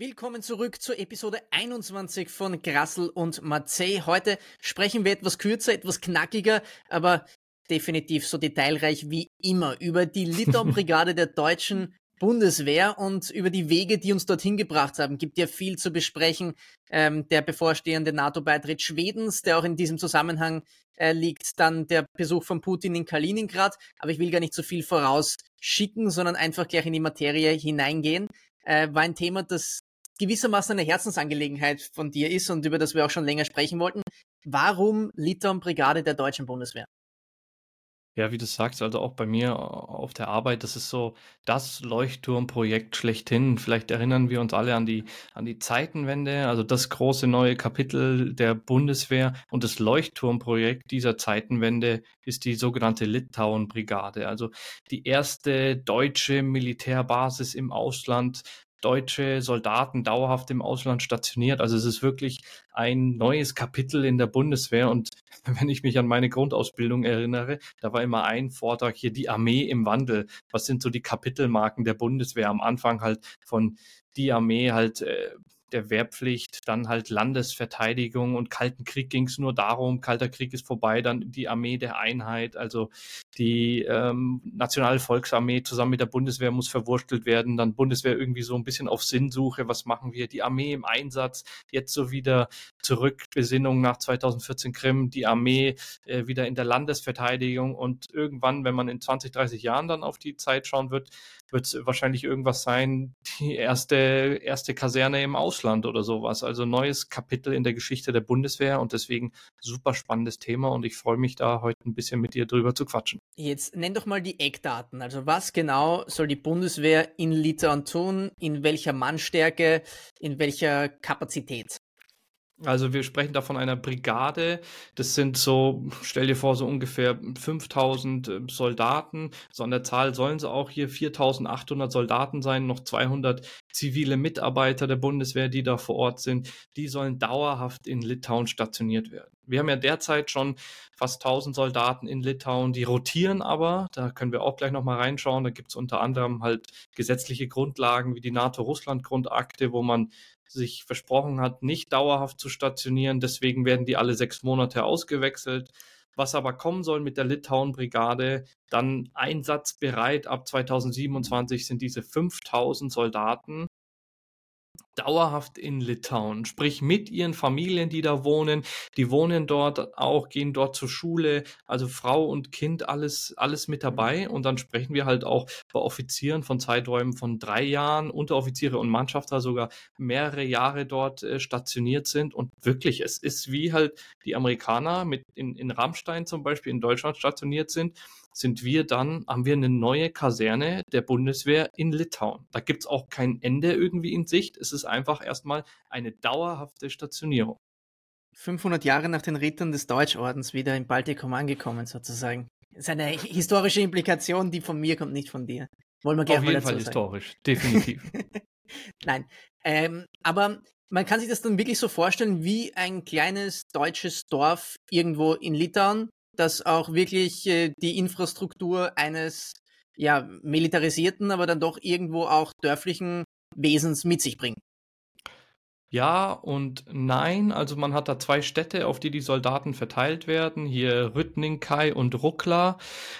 Willkommen zurück zur Episode 21 von Grassel und Marseille. Heute sprechen wir etwas kürzer, etwas knackiger, aber definitiv so detailreich wie immer über die Litauen-Brigade der deutschen Bundeswehr und über die Wege, die uns dorthin gebracht haben. Gibt ja viel zu besprechen. Ähm, der bevorstehende NATO-Beitritt Schwedens, der auch in diesem Zusammenhang äh, liegt, dann der Besuch von Putin in Kaliningrad. Aber ich will gar nicht so viel vorausschicken, sondern einfach gleich in die Materie hineingehen. Äh, war ein Thema, das gewissermaßen eine Herzensangelegenheit von dir ist und über das wir auch schon länger sprechen wollten. Warum Litauen-Brigade der deutschen Bundeswehr? Ja, wie du sagst, also auch bei mir auf der Arbeit, das ist so das Leuchtturmprojekt schlechthin. Vielleicht erinnern wir uns alle an die, an die Zeitenwende, also das große neue Kapitel der Bundeswehr und das Leuchtturmprojekt dieser Zeitenwende ist die sogenannte Litauen-Brigade, also die erste deutsche Militärbasis im Ausland, deutsche Soldaten dauerhaft im Ausland stationiert. Also es ist wirklich ein neues Kapitel in der Bundeswehr. Und wenn ich mich an meine Grundausbildung erinnere, da war immer ein Vortrag hier die Armee im Wandel. Was sind so die Kapitelmarken der Bundeswehr? Am Anfang halt von die Armee halt äh, der Wehrpflicht, dann halt Landesverteidigung und Kalten Krieg ging es nur darum, Kalter Krieg ist vorbei, dann die Armee der Einheit, also die ähm, Nationale Volksarmee zusammen mit der Bundeswehr muss verwurstelt werden, dann Bundeswehr irgendwie so ein bisschen auf Sinnsuche, was machen wir, die Armee im Einsatz, jetzt so wieder zurück, Besinnung nach 2014 Krim, die Armee äh, wieder in der Landesverteidigung und irgendwann, wenn man in 20, 30 Jahren dann auf die Zeit schauen wird, wird es wahrscheinlich irgendwas sein, die erste, erste Kaserne im Ausland oder sowas. Also neues Kapitel in der Geschichte der Bundeswehr und deswegen super spannendes Thema und ich freue mich da heute ein bisschen mit dir drüber zu quatschen. Jetzt nenn doch mal die Eckdaten. Also was genau soll die Bundeswehr in Litauen tun? In welcher Mannstärke? In welcher Kapazität? Also wir sprechen da von einer Brigade. Das sind so, stell dir vor, so ungefähr 5000 äh, Soldaten. So an der Zahl sollen sie auch hier 4800 Soldaten sein, noch 200 zivile Mitarbeiter der Bundeswehr, die da vor Ort sind. Die sollen dauerhaft in Litauen stationiert werden. Wir haben ja derzeit schon fast 1000 Soldaten in Litauen, die rotieren aber. Da können wir auch gleich nochmal reinschauen. Da gibt es unter anderem halt gesetzliche Grundlagen wie die NATO-Russland-Grundakte, wo man sich versprochen hat, nicht dauerhaft zu stationieren. Deswegen werden die alle sechs Monate ausgewechselt. Was aber kommen soll mit der Litauen-Brigade, dann einsatzbereit ab 2027 sind diese 5000 Soldaten, dauerhaft in Litauen, sprich mit ihren Familien, die da wohnen. Die wohnen dort auch, gehen dort zur Schule, also Frau und Kind, alles, alles mit dabei. Und dann sprechen wir halt auch bei Offizieren von Zeiträumen von drei Jahren, Unteroffiziere und Mannschafter sogar mehrere Jahre dort äh, stationiert sind. Und wirklich, es ist wie halt die Amerikaner mit in, in Rammstein zum Beispiel in Deutschland stationiert sind sind wir dann, haben wir eine neue Kaserne der Bundeswehr in Litauen. Da gibt es auch kein Ende irgendwie in Sicht. Es ist einfach erstmal eine dauerhafte Stationierung. 500 Jahre nach den Rittern des Deutschordens wieder im Baltikum angekommen, sozusagen. Das ist eine historische Implikation, die von mir kommt, nicht von dir. Wollen wir gerne Auf jeden Fall sagen. historisch, definitiv. Nein, ähm, aber man kann sich das dann wirklich so vorstellen wie ein kleines deutsches Dorf irgendwo in Litauen, das auch wirklich äh, die Infrastruktur eines ja, militarisierten, aber dann doch irgendwo auch dörflichen Wesens mit sich bringt. Ja und nein. Also man hat da zwei Städte, auf die die Soldaten verteilt werden. Hier Rüttningkai und Ruckla.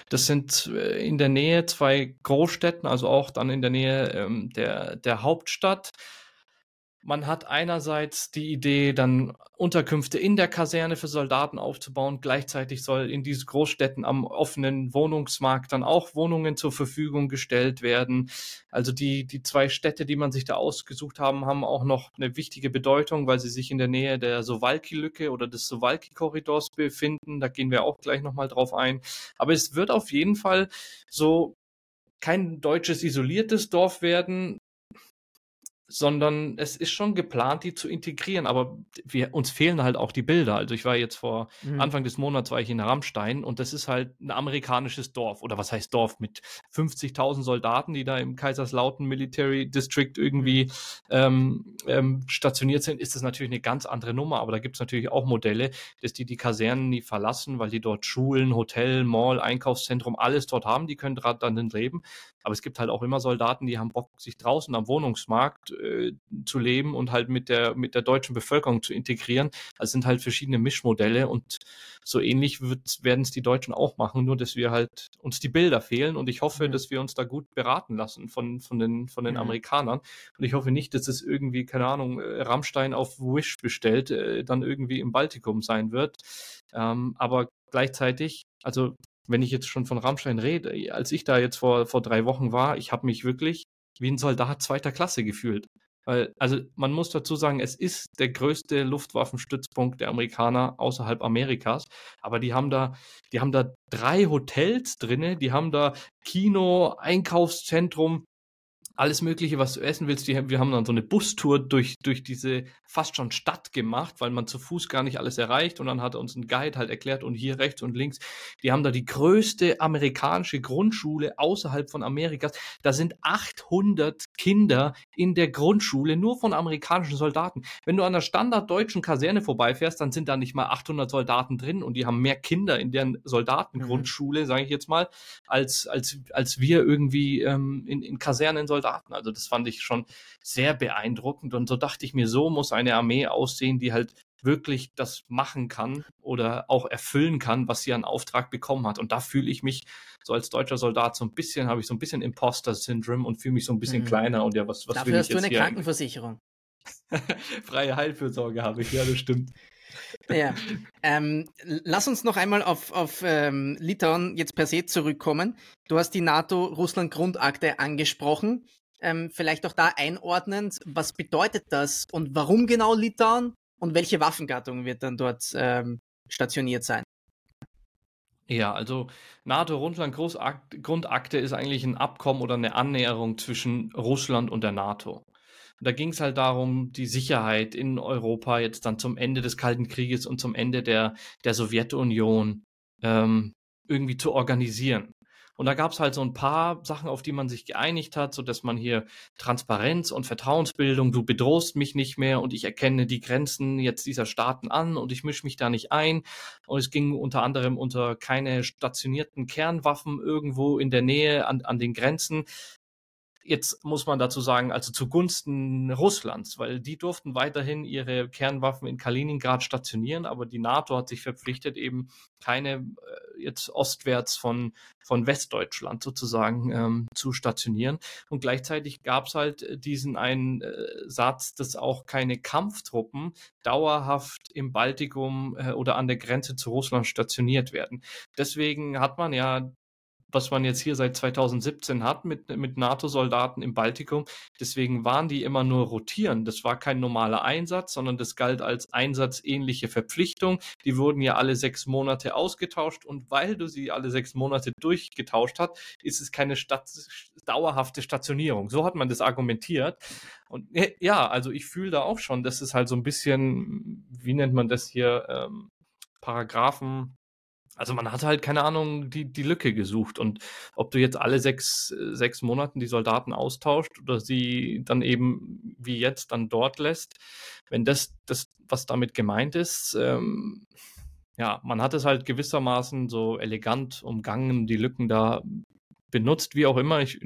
Das sind äh, in der Nähe zwei Großstädten, also auch dann in der Nähe ähm, der, der Hauptstadt. Man hat einerseits die Idee, dann Unterkünfte in der Kaserne für Soldaten aufzubauen. Gleichzeitig soll in diesen Großstädten am offenen Wohnungsmarkt dann auch Wohnungen zur Verfügung gestellt werden. Also die, die zwei Städte, die man sich da ausgesucht haben, haben auch noch eine wichtige Bedeutung, weil sie sich in der Nähe der Sowalki-Lücke oder des Sowalki-Korridors befinden. Da gehen wir auch gleich nochmal drauf ein. Aber es wird auf jeden Fall so kein deutsches isoliertes Dorf werden, sondern es ist schon geplant, die zu integrieren. Aber wir, uns fehlen halt auch die Bilder. Also ich war jetzt vor mhm. Anfang des Monats war ich in Rammstein und das ist halt ein amerikanisches Dorf oder was heißt Dorf mit 50.000 Soldaten, die da im Kaiserslautern Military District irgendwie mhm. ähm, ähm, stationiert sind, ist das natürlich eine ganz andere Nummer. Aber da gibt es natürlich auch Modelle, dass die die Kasernen nie verlassen, weil die dort Schulen, Hotel, Mall, Einkaufszentrum, alles dort haben. Die können gerade dann leben. Aber es gibt halt auch immer Soldaten, die haben Bock, sich draußen am Wohnungsmarkt äh, zu leben und halt mit der, mit der deutschen Bevölkerung zu integrieren. Also sind halt verschiedene Mischmodelle und so ähnlich werden es die Deutschen auch machen, nur dass wir halt uns die Bilder fehlen und ich hoffe, mhm. dass wir uns da gut beraten lassen von, von den, von den mhm. Amerikanern und ich hoffe nicht, dass es irgendwie, keine Ahnung, äh, Rammstein auf Wish bestellt, äh, dann irgendwie im Baltikum sein wird. Ähm, aber gleichzeitig, also wenn ich jetzt schon von Rammstein rede, als ich da jetzt vor, vor drei Wochen war, ich habe mich wirklich wie ein Soldat zweiter Klasse gefühlt. Weil, also man muss dazu sagen, es ist der größte Luftwaffenstützpunkt der Amerikaner außerhalb Amerikas. Aber die haben da, die haben da drei Hotels drinne, die haben da Kino, Einkaufszentrum, alles Mögliche, was du essen willst. Die, wir haben dann so eine Bustour durch, durch diese fast schon Stadt gemacht, weil man zu Fuß gar nicht alles erreicht. Und dann hat uns ein Guide halt erklärt und hier rechts und links. Die haben da die größte amerikanische Grundschule außerhalb von Amerikas. Da sind 800 Kinder in der Grundschule, nur von amerikanischen Soldaten. Wenn du an der standarddeutschen Kaserne vorbeifährst, dann sind da nicht mal 800 Soldaten drin und die haben mehr Kinder in deren Soldatengrundschule, mhm. sage ich jetzt mal, als, als, als wir irgendwie ähm, in, in Kasernen Soldaten Soldaten. Also das fand ich schon sehr beeindruckend und so dachte ich mir, so muss eine Armee aussehen, die halt wirklich das machen kann oder auch erfüllen kann, was sie an Auftrag bekommen hat. Und da fühle ich mich so als deutscher Soldat so ein bisschen, habe ich so ein bisschen Imposter-Syndrom und fühle mich so ein bisschen mhm. kleiner. Und ja, was, was Dafür will hast ich du eine Krankenversicherung. Freie Heilfürsorge habe ich, ja, das stimmt. Ja, ähm, lass uns noch einmal auf, auf ähm, Litauen jetzt per se zurückkommen. Du hast die NATO-Russland-Grundakte angesprochen. Ähm, vielleicht auch da einordnend, was bedeutet das und warum genau Litauen und welche Waffengattung wird dann dort ähm, stationiert sein? Ja, also NATO-Russland-Grundakte ist eigentlich ein Abkommen oder eine Annäherung zwischen Russland und der NATO. Da ging es halt darum, die Sicherheit in Europa jetzt dann zum Ende des Kalten Krieges und zum Ende der, der Sowjetunion ähm, irgendwie zu organisieren. Und da gab es halt so ein paar Sachen, auf die man sich geeinigt hat, so dass man hier Transparenz und Vertrauensbildung, du bedrohst mich nicht mehr und ich erkenne die Grenzen jetzt dieser Staaten an und ich mische mich da nicht ein. Und es ging unter anderem unter keine stationierten Kernwaffen irgendwo in der Nähe an, an den Grenzen. Jetzt muss man dazu sagen, also zugunsten Russlands, weil die durften weiterhin ihre Kernwaffen in Kaliningrad stationieren, aber die NATO hat sich verpflichtet, eben keine äh, jetzt ostwärts von, von Westdeutschland sozusagen ähm, zu stationieren. Und gleichzeitig gab es halt diesen einen äh, Satz, dass auch keine Kampftruppen dauerhaft im Baltikum äh, oder an der Grenze zu Russland stationiert werden. Deswegen hat man ja was man jetzt hier seit 2017 hat mit, mit NATO-Soldaten im Baltikum. Deswegen waren die immer nur rotieren. Das war kein normaler Einsatz, sondern das galt als einsatzähnliche Verpflichtung. Die wurden ja alle sechs Monate ausgetauscht und weil du sie alle sechs Monate durchgetauscht hast, ist es keine Stat dauerhafte Stationierung. So hat man das argumentiert. Und ja, also ich fühle da auch schon, dass es halt so ein bisschen, wie nennt man das hier, ähm, Paragraphen also man hat halt, keine Ahnung, die, die Lücke gesucht. Und ob du jetzt alle sechs, sechs Monaten die Soldaten austauscht oder sie dann eben wie jetzt dann dort lässt, wenn das, das was damit gemeint ist, ähm, ja, man hat es halt gewissermaßen so elegant umgangen, die Lücken da benutzt, wie auch immer. Ich,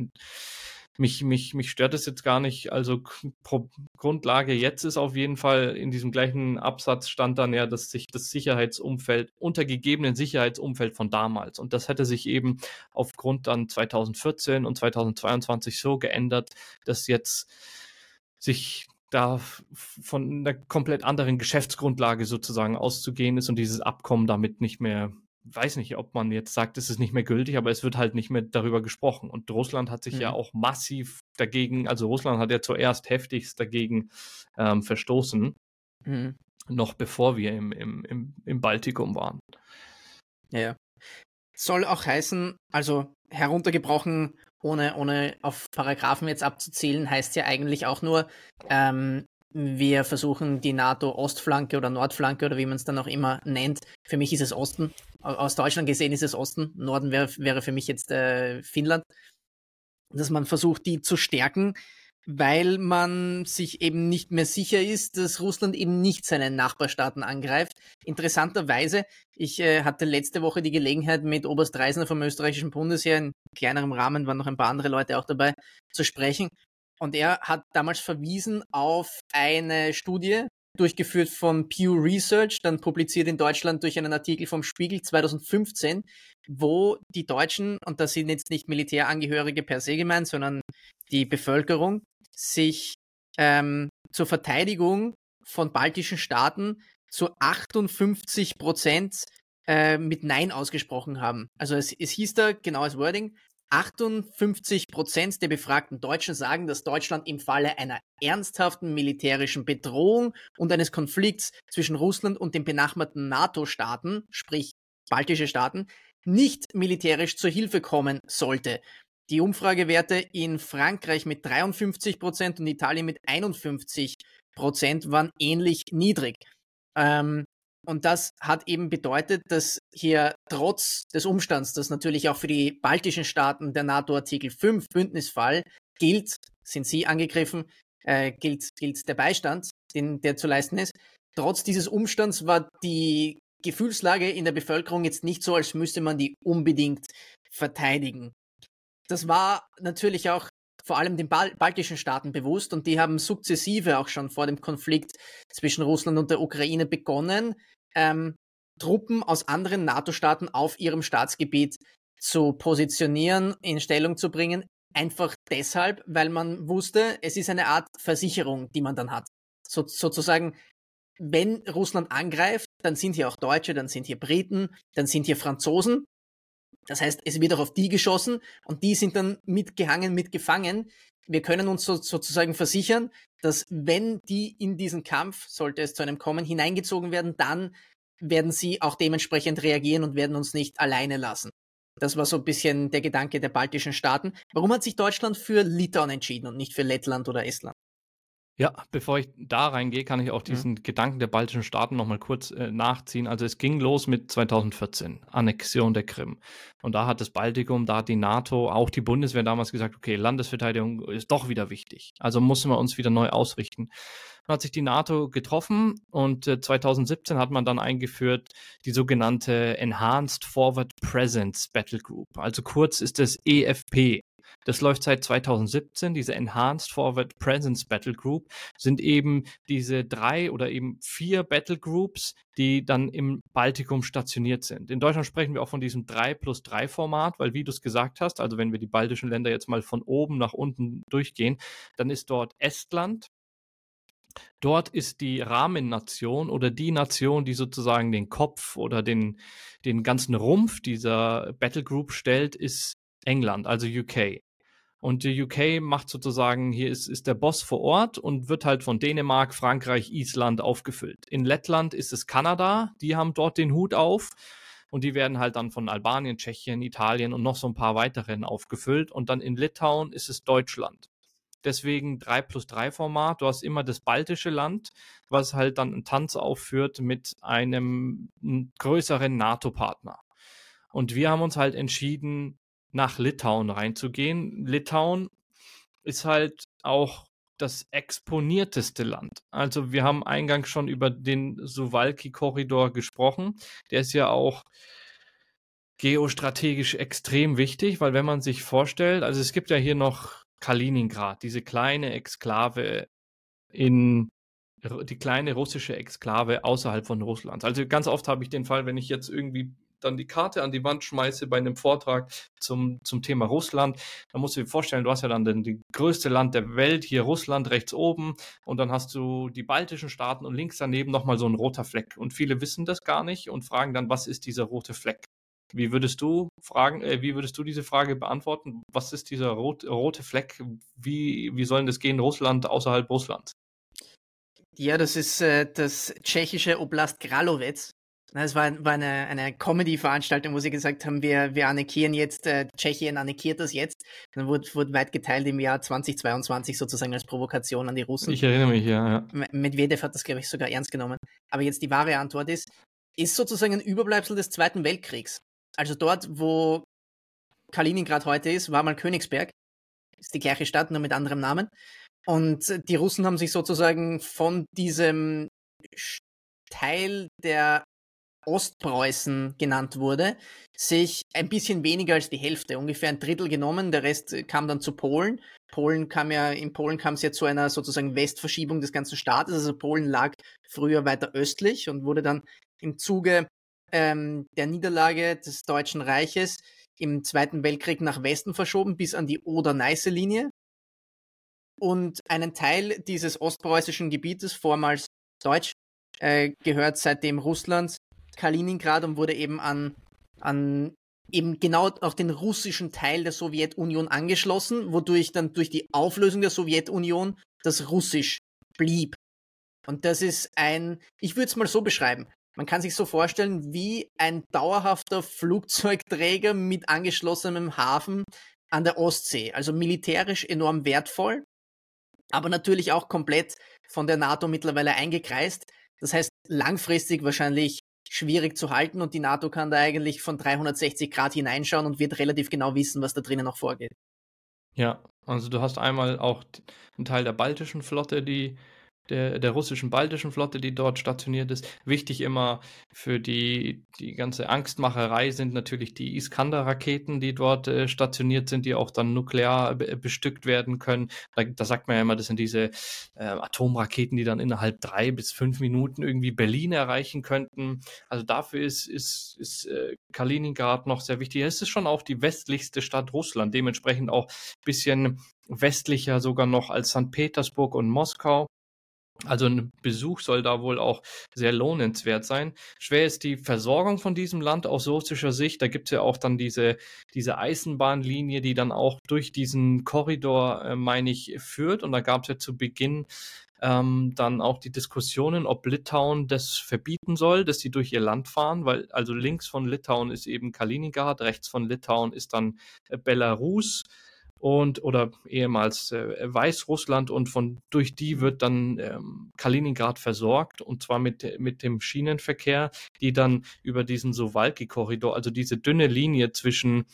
mich, mich, mich stört es jetzt gar nicht. Also Grundlage jetzt ist auf jeden Fall in diesem gleichen Absatz stand dann ja, dass sich das Sicherheitsumfeld, untergegebenen Sicherheitsumfeld von damals. Und das hätte sich eben aufgrund dann 2014 und 2022 so geändert, dass jetzt sich da von einer komplett anderen Geschäftsgrundlage sozusagen auszugehen ist und dieses Abkommen damit nicht mehr weiß nicht, ob man jetzt sagt, es ist nicht mehr gültig, aber es wird halt nicht mehr darüber gesprochen. Und Russland hat sich mhm. ja auch massiv dagegen, also Russland hat ja zuerst heftigst dagegen ähm, verstoßen, mhm. noch bevor wir im, im, im, im Baltikum waren. Ja. Soll auch heißen, also heruntergebrochen, ohne, ohne auf Paragraphen jetzt abzuzählen, heißt ja eigentlich auch nur, ähm, wir versuchen die NATO-Ostflanke oder Nordflanke oder wie man es dann auch immer nennt. Für mich ist es Osten. Aus Deutschland gesehen ist es Osten. Norden wäre, wäre für mich jetzt äh, Finnland. Dass man versucht, die zu stärken, weil man sich eben nicht mehr sicher ist, dass Russland eben nicht seine Nachbarstaaten angreift. Interessanterweise, ich äh, hatte letzte Woche die Gelegenheit, mit Oberst Reisner vom österreichischen Bundesheer in kleinerem Rahmen, waren noch ein paar andere Leute auch dabei, zu sprechen. Und er hat damals verwiesen auf eine Studie, durchgeführt von Pew Research, dann publiziert in Deutschland durch einen Artikel vom Spiegel 2015, wo die Deutschen, und das sind jetzt nicht Militärangehörige per se gemeint, sondern die Bevölkerung, sich ähm, zur Verteidigung von baltischen Staaten zu 58 Prozent äh, mit Nein ausgesprochen haben. Also es, es hieß da genaues Wording, 58 Prozent der befragten Deutschen sagen, dass Deutschland im Falle einer ernsthaften militärischen Bedrohung und eines Konflikts zwischen Russland und den benachbarten NATO-Staaten, sprich baltische Staaten, nicht militärisch zur Hilfe kommen sollte. Die Umfragewerte in Frankreich mit 53 Prozent und Italien mit 51 Prozent waren ähnlich niedrig. Ähm, und das hat eben bedeutet, dass hier trotz des Umstands, dass natürlich auch für die baltischen Staaten der NATO Artikel 5 Bündnisfall gilt, sind sie angegriffen, äh, gilt, gilt der Beistand, den, der zu leisten ist. Trotz dieses Umstands war die Gefühlslage in der Bevölkerung jetzt nicht so, als müsste man die unbedingt verteidigen. Das war natürlich auch vor allem den Bal baltischen Staaten bewusst und die haben sukzessive auch schon vor dem Konflikt zwischen Russland und der Ukraine begonnen, ähm, Truppen aus anderen NATO-Staaten auf ihrem Staatsgebiet zu positionieren, in Stellung zu bringen. Einfach deshalb, weil man wusste, es ist eine Art Versicherung, die man dann hat. So, sozusagen, wenn Russland angreift, dann sind hier auch Deutsche, dann sind hier Briten, dann sind hier Franzosen. Das heißt, es wird auch auf die geschossen und die sind dann mitgehangen, mitgefangen. Wir können uns so, sozusagen versichern, dass wenn die in diesen Kampf, sollte es zu einem kommen, hineingezogen werden, dann werden sie auch dementsprechend reagieren und werden uns nicht alleine lassen. Das war so ein bisschen der Gedanke der baltischen Staaten. Warum hat sich Deutschland für Litauen entschieden und nicht für Lettland oder Estland? Ja, bevor ich da reingehe, kann ich auch mhm. diesen mhm. Gedanken der baltischen Staaten nochmal kurz äh, nachziehen. Also es ging los mit 2014, Annexion der Krim. Und da hat das Baltikum, da hat die NATO, auch die Bundeswehr damals gesagt, okay, Landesverteidigung ist doch wieder wichtig. Also müssen wir uns wieder neu ausrichten. Dann hat sich die NATO getroffen und äh, 2017 hat man dann eingeführt die sogenannte Enhanced Forward Presence Battle Group. Also kurz ist es EFP. Das läuft seit 2017. Diese Enhanced Forward Presence Battle Group sind eben diese drei oder eben vier Battle Groups, die dann im Baltikum stationiert sind. In Deutschland sprechen wir auch von diesem 3 plus 3 Format, weil wie du es gesagt hast, also wenn wir die baltischen Länder jetzt mal von oben nach unten durchgehen, dann ist dort Estland, Dort ist die Rahmennation oder die Nation, die sozusagen den Kopf oder den, den ganzen Rumpf dieser Battle Group stellt, ist England, also UK. Und die UK macht sozusagen, hier ist, ist der Boss vor Ort und wird halt von Dänemark, Frankreich, Island aufgefüllt. In Lettland ist es Kanada, die haben dort den Hut auf und die werden halt dann von Albanien, Tschechien, Italien und noch so ein paar weiteren aufgefüllt. Und dann in Litauen ist es Deutschland. Deswegen 3 plus 3 Format. Du hast immer das baltische Land, was halt dann einen Tanz aufführt mit einem größeren NATO-Partner. Und wir haben uns halt entschieden, nach Litauen reinzugehen. Litauen ist halt auch das exponierteste Land. Also wir haben eingangs schon über den Suwalki-Korridor gesprochen. Der ist ja auch geostrategisch extrem wichtig, weil wenn man sich vorstellt, also es gibt ja hier noch Kaliningrad, diese kleine Exklave in die kleine russische Exklave außerhalb von Russland. Also ganz oft habe ich den Fall, wenn ich jetzt irgendwie dann die Karte an die Wand schmeiße bei einem Vortrag zum, zum Thema Russland, dann musst du dir vorstellen, du hast ja dann die größte Land der Welt, hier Russland rechts oben und dann hast du die baltischen Staaten und links daneben nochmal so ein roter Fleck. Und viele wissen das gar nicht und fragen dann, was ist dieser rote Fleck? Wie würdest du fragen, äh, wie würdest du diese Frage beantworten? Was ist dieser rot, rote Fleck? Wie, wie soll das gehen, Russland außerhalb Russlands? Ja, das ist äh, das tschechische Oblast Kralowetz. Es war, war eine, eine Comedy-Veranstaltung, wo sie gesagt haben, wir, wir annektieren jetzt, äh, Tschechien annektiert das jetzt. Dann wurde, wurde weit geteilt im Jahr 2022 sozusagen als Provokation an die Russen. Ich erinnere mich, ja. ja. Medvedev hat das, glaube ich, sogar ernst genommen. Aber jetzt die wahre Antwort ist, ist sozusagen ein Überbleibsel des Zweiten Weltkriegs. Also dort, wo Kaliningrad heute ist, war mal Königsberg. Ist die gleiche Stadt, nur mit anderem Namen. Und die Russen haben sich sozusagen von diesem Teil der Ostpreußen genannt wurde, sich ein bisschen weniger als die Hälfte, ungefähr ein Drittel genommen. Der Rest kam dann zu Polen. Polen kam ja, in Polen kam es ja zu einer sozusagen Westverschiebung des ganzen Staates. Also Polen lag früher weiter östlich und wurde dann im Zuge ähm, der Niederlage des Deutschen Reiches im Zweiten Weltkrieg nach Westen verschoben, bis an die Oder-Neiße-Linie. Und einen Teil dieses ostpreußischen Gebietes, vormals deutsch, äh, gehört seitdem Russland, Kaliningrad und wurde eben an, an eben genau auch den russischen Teil der Sowjetunion angeschlossen, wodurch dann durch die Auflösung der Sowjetunion das Russisch blieb. Und das ist ein, ich würde es mal so beschreiben, man kann sich so vorstellen wie ein dauerhafter Flugzeugträger mit angeschlossenem Hafen an der Ostsee. Also militärisch enorm wertvoll, aber natürlich auch komplett von der NATO mittlerweile eingekreist. Das heißt, langfristig wahrscheinlich schwierig zu halten und die NATO kann da eigentlich von 360 Grad hineinschauen und wird relativ genau wissen, was da drinnen noch vorgeht. Ja, also du hast einmal auch einen Teil der baltischen Flotte, die der, der russischen baltischen Flotte, die dort stationiert ist. Wichtig immer für die, die ganze Angstmacherei sind natürlich die Iskander-Raketen, die dort äh, stationiert sind, die auch dann nuklear bestückt werden können. Da, da, sagt man ja immer, das sind diese äh, Atomraketen, die dann innerhalb drei bis fünf Minuten irgendwie Berlin erreichen könnten. Also dafür ist, ist, ist äh, Kaliningrad noch sehr wichtig. Es ist schon auch die westlichste Stadt Russland, dementsprechend auch ein bisschen westlicher sogar noch als St. Petersburg und Moskau. Also ein Besuch soll da wohl auch sehr lohnenswert sein. Schwer ist die Versorgung von diesem Land aus russischer Sicht. Da gibt es ja auch dann diese, diese Eisenbahnlinie, die dann auch durch diesen Korridor, äh, meine ich, führt. Und da gab es ja zu Beginn ähm, dann auch die Diskussionen, ob Litauen das verbieten soll, dass sie durch ihr Land fahren, weil also links von Litauen ist eben Kaliningrad, rechts von Litauen ist dann äh, Belarus und oder ehemals äh, Weißrussland und von durch die wird dann ähm, Kaliningrad versorgt und zwar mit mit dem Schienenverkehr, die dann über diesen Sowalki-Korridor, also diese dünne Linie zwischen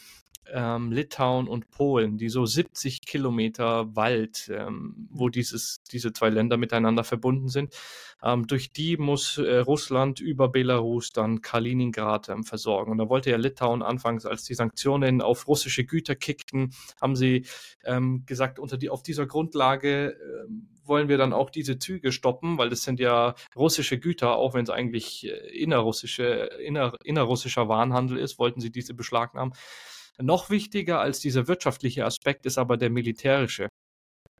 ähm, Litauen und Polen, die so 70 Kilometer Wald, ähm, wo dieses, diese zwei Länder miteinander verbunden sind. Ähm, durch die muss äh, Russland über Belarus dann Kaliningrad ähm, versorgen. Und da wollte ja Litauen anfangs, als die Sanktionen auf russische Güter kickten, haben sie ähm, gesagt, unter die, auf dieser Grundlage äh, wollen wir dann auch diese Züge stoppen, weil das sind ja russische Güter, auch wenn es eigentlich äh, innerrussische, inner, innerrussischer Warenhandel ist, wollten sie diese beschlagnahmen. Noch wichtiger als dieser wirtschaftliche Aspekt ist aber der militärische.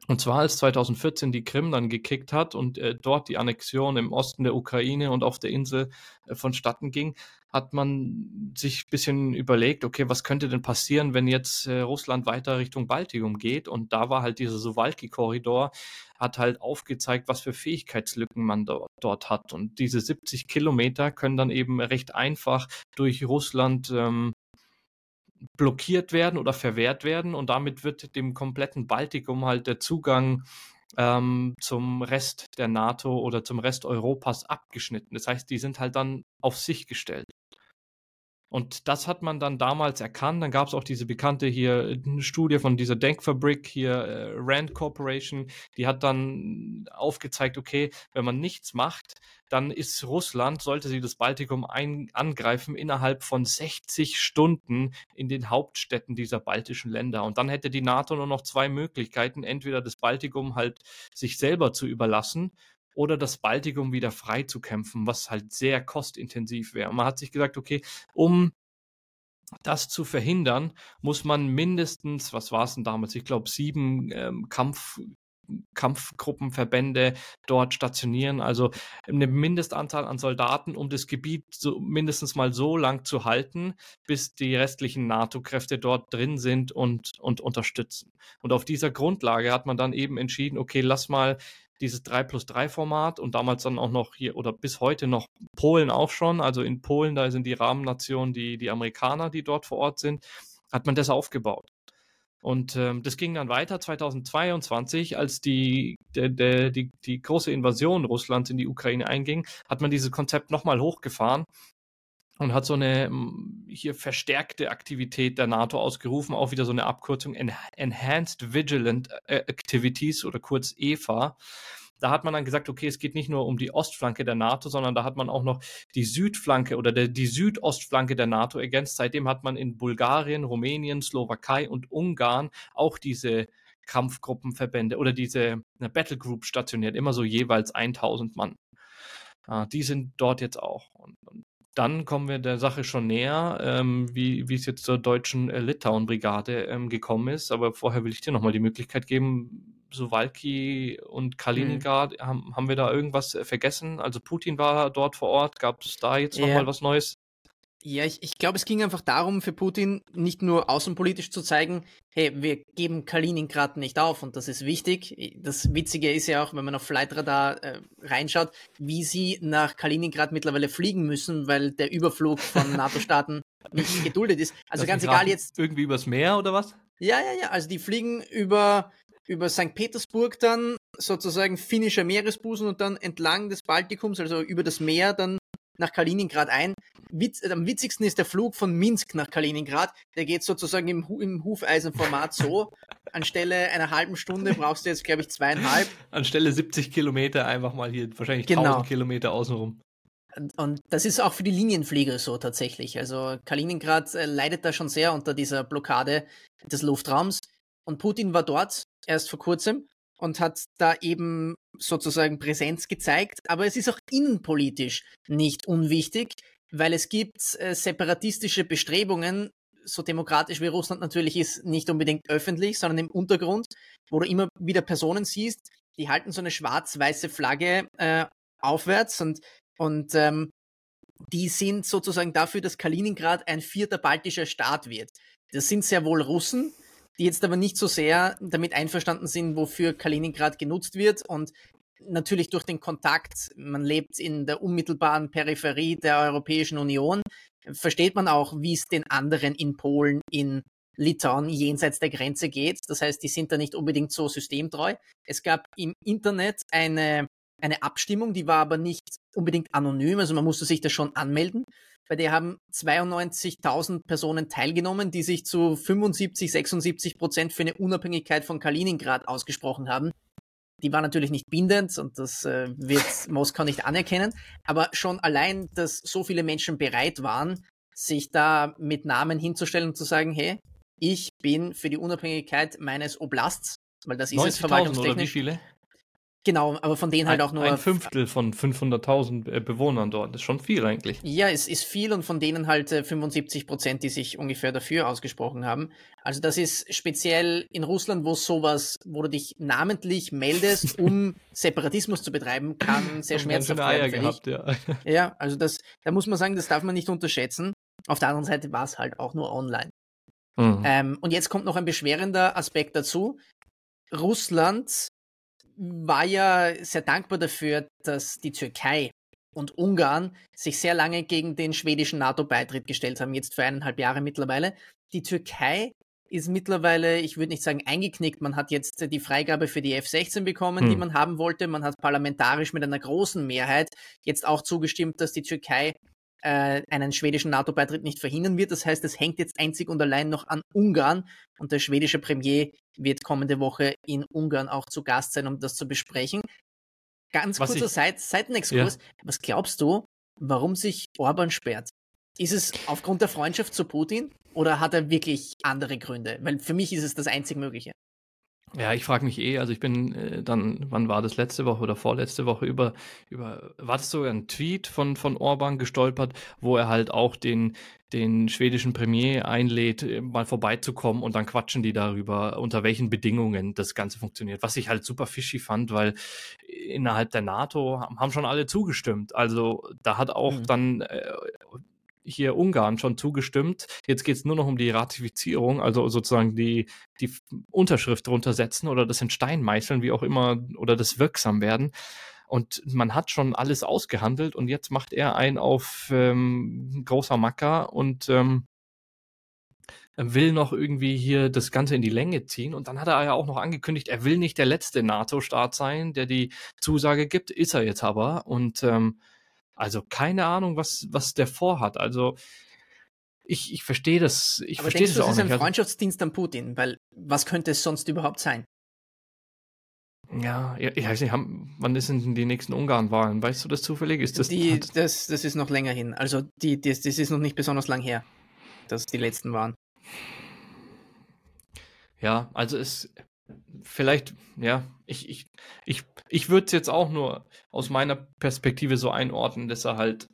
Und zwar als 2014 die Krim dann gekickt hat und äh, dort die Annexion im Osten der Ukraine und auf der Insel äh, vonstatten ging, hat man sich ein bisschen überlegt, okay, was könnte denn passieren, wenn jetzt äh, Russland weiter Richtung Baltikum geht? Und da war halt dieser Sowalki-Korridor, hat halt aufgezeigt, was für Fähigkeitslücken man do dort hat. Und diese 70 Kilometer können dann eben recht einfach durch Russland ähm, blockiert werden oder verwehrt werden und damit wird dem kompletten Baltikum halt der Zugang ähm, zum Rest der NATO oder zum Rest Europas abgeschnitten. Das heißt, die sind halt dann auf sich gestellt. Und das hat man dann damals erkannt. Dann gab es auch diese bekannte hier Studie von dieser Denkfabrik hier, äh, Rand Corporation, die hat dann aufgezeigt, okay, wenn man nichts macht, dann ist Russland, sollte sie das Baltikum ein, angreifen, innerhalb von 60 Stunden in den Hauptstädten dieser baltischen Länder. Und dann hätte die NATO nur noch zwei Möglichkeiten, entweder das Baltikum halt sich selber zu überlassen oder das Baltikum wieder frei zu kämpfen, was halt sehr kostintensiv wäre. Und man hat sich gesagt, okay, um das zu verhindern, muss man mindestens, was war es denn damals? Ich glaube, sieben ähm, Kampf, Kampfgruppenverbände dort stationieren, also eine Mindestanzahl an Soldaten, um das Gebiet so mindestens mal so lang zu halten, bis die restlichen NATO-Kräfte dort drin sind und, und unterstützen. Und auf dieser Grundlage hat man dann eben entschieden, okay, lass mal dieses 3 plus 3 Format und damals dann auch noch hier oder bis heute noch Polen auch schon. Also in Polen, da sind die Rahmennationen die, die Amerikaner, die dort vor Ort sind, hat man das aufgebaut. Und ähm, das ging dann weiter 2022, als die, der, der, die, die große Invasion Russlands in die Ukraine einging, hat man dieses Konzept nochmal hochgefahren und hat so eine hm, hier verstärkte Aktivität der NATO ausgerufen, auch wieder so eine Abkürzung Enhanced Vigilant äh, Activities oder kurz EVA. Da hat man dann gesagt, okay, es geht nicht nur um die Ostflanke der NATO, sondern da hat man auch noch die Südflanke oder der, die Südostflanke der NATO ergänzt. Seitdem hat man in Bulgarien, Rumänien, Slowakei und Ungarn auch diese Kampfgruppenverbände oder diese Battle Group stationiert, immer so jeweils 1000 Mann. Äh, die sind dort jetzt auch. Und, und, dann kommen wir der Sache schon näher, ähm, wie, wie es jetzt zur deutschen äh, Litauen-Brigade ähm, gekommen ist. Aber vorher will ich dir nochmal die Möglichkeit geben, Suwalki und Kaliningrad, mhm. haben, haben wir da irgendwas äh, vergessen? Also Putin war dort vor Ort, gab es da jetzt nochmal ja. was Neues? Ja, ich, ich glaube, es ging einfach darum, für Putin nicht nur außenpolitisch zu zeigen, hey, wir geben Kaliningrad nicht auf und das ist wichtig. Das Witzige ist ja auch, wenn man auf Flightradar äh, reinschaut, wie sie nach Kaliningrad mittlerweile fliegen müssen, weil der Überflug von NATO-Staaten nicht geduldet ist. Also das ganz egal jetzt. Irgendwie übers Meer oder was? Ja, ja, ja. Also die fliegen über, über St. Petersburg dann sozusagen finnischer Meeresbusen und dann entlang des Baltikums, also über das Meer dann nach Kaliningrad ein. Witz, am witzigsten ist der Flug von Minsk nach Kaliningrad. Der geht sozusagen im, im Hufeisenformat so. Anstelle einer halben Stunde brauchst du jetzt, glaube ich, zweieinhalb. Anstelle 70 Kilometer einfach mal hier, wahrscheinlich genau. 1000 Kilometer außenrum. Und, und, das ist auch für die Linienflieger so tatsächlich. Also Kaliningrad äh, leidet da schon sehr unter dieser Blockade des Luftraums. Und Putin war dort erst vor kurzem und hat da eben sozusagen Präsenz gezeigt. Aber es ist auch innenpolitisch nicht unwichtig, weil es gibt äh, separatistische Bestrebungen, so demokratisch wie Russland natürlich ist, nicht unbedingt öffentlich, sondern im Untergrund, wo du immer wieder Personen siehst, die halten so eine schwarz-weiße Flagge äh, aufwärts und, und ähm, die sind sozusagen dafür, dass Kaliningrad ein vierter baltischer Staat wird. Das sind sehr wohl Russen, die jetzt aber nicht so sehr damit einverstanden sind, wofür Kaliningrad genutzt wird und natürlich durch den Kontakt, man lebt in der unmittelbaren Peripherie der Europäischen Union, versteht man auch, wie es den anderen in Polen, in Litauen jenseits der Grenze geht. Das heißt, die sind da nicht unbedingt so systemtreu. Es gab im Internet eine, eine Abstimmung, die war aber nicht unbedingt anonym, also man musste sich da schon anmelden. Bei der haben 92.000 Personen teilgenommen, die sich zu 75, 76 Prozent für eine Unabhängigkeit von Kaliningrad ausgesprochen haben. Die war natürlich nicht bindend und das äh, wird Moskau nicht anerkennen. Aber schon allein, dass so viele Menschen bereit waren, sich da mit Namen hinzustellen und zu sagen, hey, ich bin für die Unabhängigkeit meines Oblasts, weil das ist es verwaltungstechnisch. Oder wie viele? Genau, aber von denen halt auch nur. Ein Fünftel von 500.000 äh, Bewohnern dort. Das ist schon viel eigentlich. Ja, es ist viel und von denen halt 75 äh, Prozent, die sich ungefähr dafür ausgesprochen haben. Also das ist speziell in Russland, wo sowas, wo du dich namentlich meldest, um Separatismus zu betreiben, kann sehr schmerzhaft Eier gehabt, ja. ja, also das, da muss man sagen, das darf man nicht unterschätzen. Auf der anderen Seite war es halt auch nur online. Mhm. Ähm, und jetzt kommt noch ein beschwerender Aspekt dazu. Russland war ja sehr dankbar dafür, dass die Türkei und Ungarn sich sehr lange gegen den schwedischen NATO-Beitritt gestellt haben, jetzt für eineinhalb Jahre mittlerweile. Die Türkei ist mittlerweile, ich würde nicht sagen eingeknickt, man hat jetzt die Freigabe für die F-16 bekommen, hm. die man haben wollte. Man hat parlamentarisch mit einer großen Mehrheit jetzt auch zugestimmt, dass die Türkei äh, einen schwedischen NATO-Beitritt nicht verhindern wird. Das heißt, es hängt jetzt einzig und allein noch an Ungarn und der schwedische Premier wird kommende Woche in Ungarn auch zu Gast sein, um das zu besprechen. Ganz Was kurzer Seit Seitenexkurs. Ja. Was glaubst du, warum sich Orban sperrt? Ist es aufgrund der Freundschaft zu Putin oder hat er wirklich andere Gründe? Weil für mich ist es das einzig Mögliche. Ja, ich frage mich eh, also ich bin äh, dann, wann war das letzte Woche oder vorletzte Woche über, über, war das sogar ein Tweet von, von Orban gestolpert, wo er halt auch den, den schwedischen Premier einlädt, äh, mal vorbeizukommen und dann quatschen die darüber, unter welchen Bedingungen das Ganze funktioniert. Was ich halt super fishy fand, weil innerhalb der NATO haben schon alle zugestimmt. Also da hat auch mhm. dann äh, hier Ungarn schon zugestimmt. Jetzt geht es nur noch um die Ratifizierung, also sozusagen die, die Unterschrift drunter setzen oder das in Stein meißeln, wie auch immer, oder das wirksam werden. Und man hat schon alles ausgehandelt und jetzt macht er ein auf ähm, großer Macker und ähm, will noch irgendwie hier das Ganze in die Länge ziehen. Und dann hat er ja auch noch angekündigt, er will nicht der letzte NATO-Staat sein, der die Zusage gibt, ist er jetzt aber. Und ähm, also keine Ahnung, was, was der vorhat. Also ich, ich verstehe das. Ich verstehe das du, auch das ist ein also Freundschaftsdienst an Putin, weil was könnte es sonst überhaupt sein? Ja, ich weiß nicht, haben, wann sind die nächsten Ungarn-Wahlen? Weißt du das zufällig? Ist das, die, das, das ist noch länger hin. Also die, das, das ist noch nicht besonders lang her, dass die letzten waren. Ja, also es, vielleicht, ja, ich, ich, ich, ich würde es jetzt auch nur aus meiner Perspektive so einordnen, dass er halt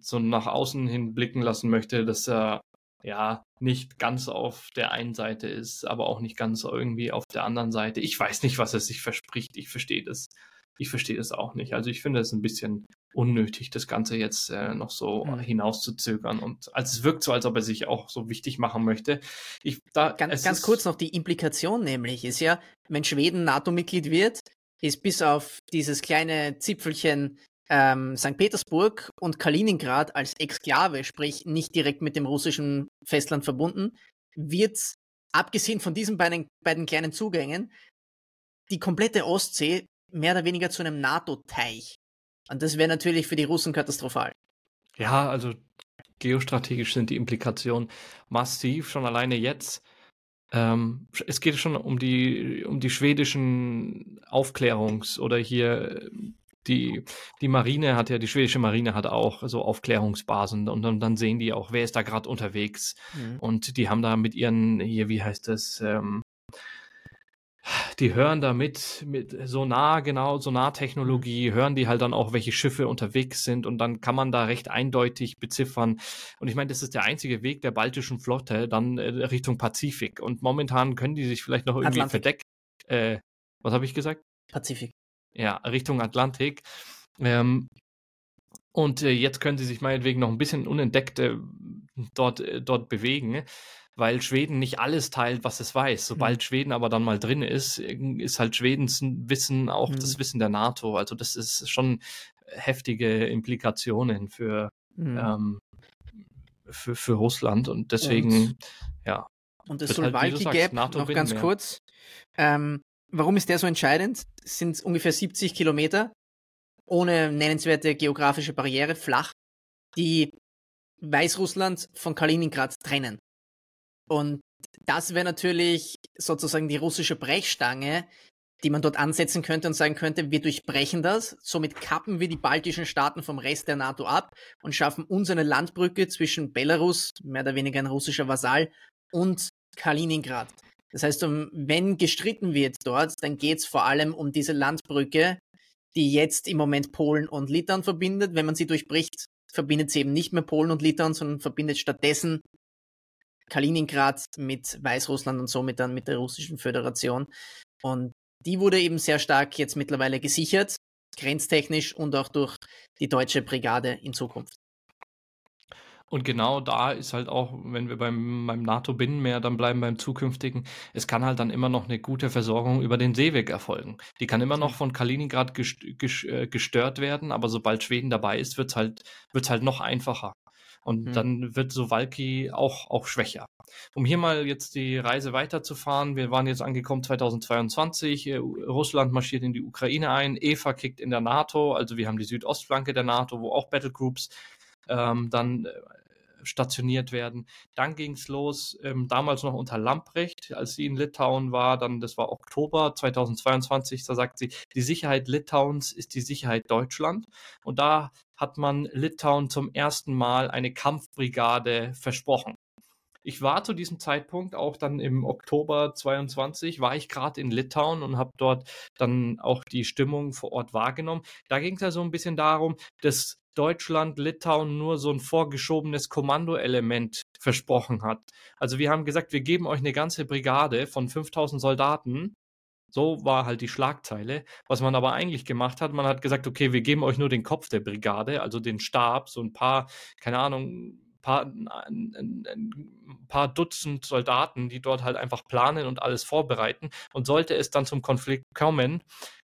so nach außen hin blicken lassen möchte, dass er ja nicht ganz auf der einen Seite ist, aber auch nicht ganz irgendwie auf der anderen Seite. Ich weiß nicht, was er sich verspricht. Ich verstehe das. Ich verstehe das auch nicht. Also ich finde es ein bisschen unnötig, das Ganze jetzt äh, noch so mhm. hinauszuzögern. Und als es wirkt so, als ob er sich auch so wichtig machen möchte. Ich, da, ganz, ganz kurz noch die Implikation nämlich ist ja, wenn Schweden NATO-Mitglied wird, ist bis auf dieses kleine Zipfelchen ähm, St. Petersburg und Kaliningrad als Exklave, sprich nicht direkt mit dem russischen Festland verbunden, wird abgesehen von diesen beiden, beiden kleinen Zugängen die komplette Ostsee mehr oder weniger zu einem NATO-Teich. Und das wäre natürlich für die Russen katastrophal. Ja, also geostrategisch sind die Implikationen massiv, schon alleine jetzt. Ähm, es geht schon um die, um die schwedischen Aufklärungs- oder hier die, die Marine hat ja, die schwedische Marine hat auch so Aufklärungsbasen und dann, dann sehen die auch, wer ist da gerade unterwegs. Mhm. Und die haben da mit ihren, hier, wie heißt das, ähm, die hören da mit, mit Sonar, genau, Sonartechnologie, mhm. hören die halt dann auch, welche Schiffe unterwegs sind und dann kann man da recht eindeutig beziffern. Und ich meine, das ist der einzige Weg der baltischen Flotte dann äh, Richtung Pazifik. Und momentan können die sich vielleicht noch irgendwie Atlantik. verdecken. Äh, was habe ich gesagt? Pazifik ja, Richtung Atlantik. Ähm, und äh, jetzt können sie sich meinetwegen noch ein bisschen unentdeckt äh, dort, äh, dort bewegen, weil Schweden nicht alles teilt, was es weiß. Sobald mhm. Schweden aber dann mal drin ist, ist halt Schwedens Wissen auch mhm. das Wissen der NATO. Also das ist schon heftige Implikationen für, mhm. ähm, für, für Russland und deswegen, und, ja. Und das Solvalki-Gap, halt, noch ganz mehr. kurz, ähm, Warum ist der so entscheidend? Es sind ungefähr 70 Kilometer ohne nennenswerte geografische Barriere, flach, die Weißrussland von Kaliningrad trennen. Und das wäre natürlich sozusagen die russische Brechstange, die man dort ansetzen könnte und sagen könnte, wir durchbrechen das, somit kappen wir die baltischen Staaten vom Rest der NATO ab und schaffen uns eine Landbrücke zwischen Belarus, mehr oder weniger ein russischer Vasall, und Kaliningrad. Das heißt, wenn gestritten wird dort, dann geht es vor allem um diese Landbrücke, die jetzt im Moment Polen und Litauen verbindet. Wenn man sie durchbricht, verbindet sie eben nicht mehr Polen und Litauen, sondern verbindet stattdessen Kaliningrad mit Weißrussland und somit dann mit der Russischen Föderation. Und die wurde eben sehr stark jetzt mittlerweile gesichert, grenztechnisch und auch durch die deutsche Brigade in Zukunft. Und genau da ist halt auch, wenn wir beim, beim NATO-Binnenmeer dann bleiben, beim zukünftigen, es kann halt dann immer noch eine gute Versorgung über den Seeweg erfolgen. Die kann immer noch von Kaliningrad äh, gestört werden, aber sobald Schweden dabei ist, wird es halt, wird's halt noch einfacher. Und mhm. dann wird Sowalki auch, auch schwächer. Um hier mal jetzt die Reise weiterzufahren, wir waren jetzt angekommen 2022, äh, Russland marschiert in die Ukraine ein, EFA kickt in der NATO, also wir haben die Südostflanke der NATO, wo auch Battlegroups ähm, dann äh, stationiert werden. Dann ging es los, ähm, damals noch unter Lamprecht, als sie in Litauen war, dann das war Oktober 2022, da sagt sie, die Sicherheit Litauens ist die Sicherheit Deutschland. Und da hat man Litauen zum ersten Mal eine Kampfbrigade versprochen. Ich war zu diesem Zeitpunkt auch dann im Oktober 22 war ich gerade in Litauen und habe dort dann auch die Stimmung vor Ort wahrgenommen. Da ging es ja so ein bisschen darum, dass Deutschland, Litauen nur so ein vorgeschobenes Kommandoelement versprochen hat. Also wir haben gesagt, wir geben euch eine ganze Brigade von 5000 Soldaten. So war halt die Schlagzeile. Was man aber eigentlich gemacht hat, man hat gesagt, okay, wir geben euch nur den Kopf der Brigade, also den Stab, so ein paar, keine Ahnung, paar, ein, ein, paar Dutzend Soldaten, die dort halt einfach planen und alles vorbereiten. Und sollte es dann zum Konflikt kommen,